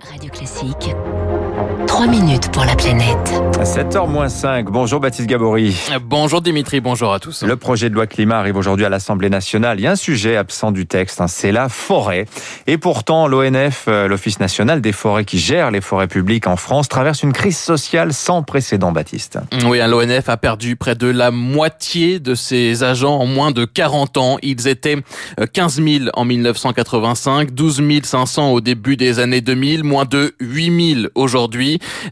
Radio Classique. 3 minutes pour la planète. 7h-5. Bonjour Baptiste Gabory. Bonjour Dimitri, bonjour à tous. Le projet de loi climat arrive aujourd'hui à l'Assemblée nationale. Il y a un sujet absent du texte, hein, c'est la forêt. Et pourtant, l'ONF, euh, l'Office national des forêts qui gère les forêts publiques en France, traverse une crise sociale sans précédent, Baptiste. Oui, hein, l'ONF a perdu près de la moitié de ses agents en moins de 40 ans. Ils étaient 15 euh, 000 en 1985, 12 500 au début des années 2000, moins de 8 000 aujourd'hui.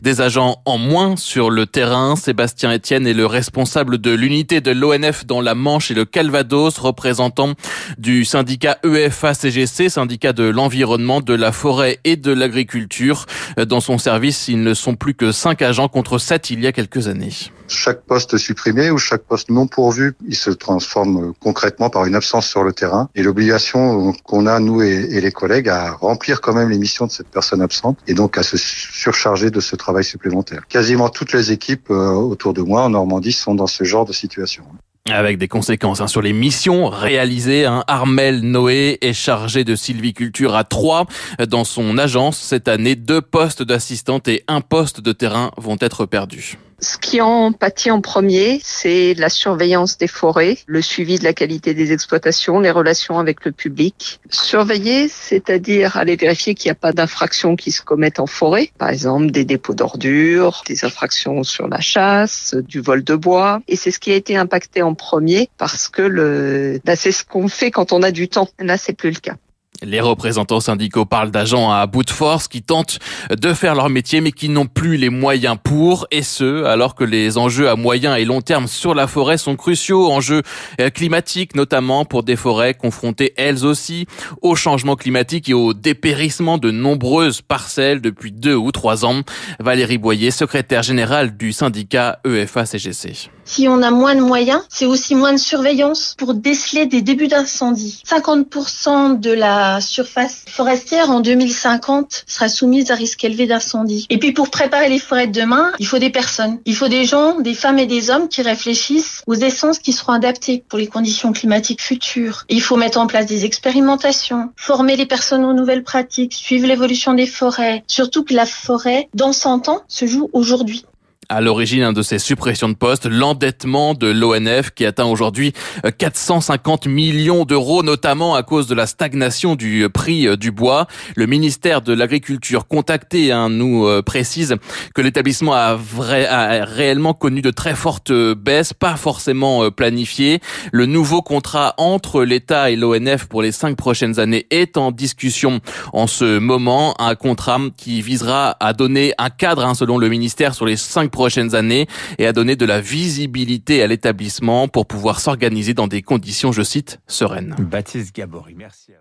Des agents en moins sur le terrain. Sébastien Etienne est le responsable de l'unité de l'ONF dans la Manche et le Calvados, représentant du syndicat EFA-CGC, syndicat de l'environnement, de la forêt et de l'agriculture. Dans son service, ils ne sont plus que 5 agents contre 7 il y a quelques années. Chaque poste supprimé ou chaque poste non pourvu, il se transforme concrètement par une absence sur le terrain et l'obligation qu'on a, nous et, les collègues, à remplir quand même les missions de cette personne absente et donc à se surcharger de ce travail supplémentaire. Quasiment toutes les équipes euh, autour de moi en Normandie sont dans ce genre de situation avec des conséquences hein, sur les missions réalisées. Hein. Armel Noé est chargé de sylviculture à Troyes. Dans son agence, cette année, deux postes d'assistante et un poste de terrain vont être perdus. Ce qui en pâtit en premier, c'est la surveillance des forêts, le suivi de la qualité des exploitations, les relations avec le public. Surveiller, c'est-à-dire aller vérifier qu'il n'y a pas d'infractions qui se commettent en forêt, par exemple des dépôts d'ordures, des infractions sur la chasse, du vol de bois. Et c'est ce qui a été impacté en premier parce que le, bah, c'est ce qu'on fait quand on a du temps. Là, c'est plus le cas. Les représentants syndicaux parlent d'agents à bout de force qui tentent de faire leur métier mais qui n'ont plus les moyens pour, et ce, alors que les enjeux à moyen et long terme sur la forêt sont cruciaux, enjeux euh, climatiques notamment pour des forêts confrontées elles aussi au changement climatique et au dépérissement de nombreuses parcelles depuis deux ou trois ans. Valérie Boyer, secrétaire générale du syndicat EFA-CGC. Si on a moins de moyens, c'est aussi moins de surveillance pour déceler des débuts d'incendie. 50% de la surface forestière en 2050 sera soumise à risque élevé d'incendie. Et puis pour préparer les forêts de demain, il faut des personnes. Il faut des gens, des femmes et des hommes qui réfléchissent aux essences qui seront adaptées pour les conditions climatiques futures. il faut mettre en place des expérimentations, former les personnes aux nouvelles pratiques, suivre l'évolution des forêts. Surtout que la forêt, dans 100 ans, se joue aujourd'hui à l'origine de ces suppressions de postes, l'endettement de l'ONF qui atteint aujourd'hui 450 euh, millions d'euros, notamment à cause de la stagnation du euh, prix euh, du bois. Le ministère de l'Agriculture contacté hein, nous précise que l'établissement a, a réellement connu de très fortes baisses, pas forcément planifiées. Le nouveau contrat entre l'État et l'ONF pour les cinq prochaines années est en discussion en ce moment. Un contrat qui visera à donner un cadre, hein, selon le ministère, sur les cinq prochaines années et à donner de la visibilité à l'établissement pour pouvoir s'organiser dans des conditions, je cite, sereines. Baptiste Gabory, merci.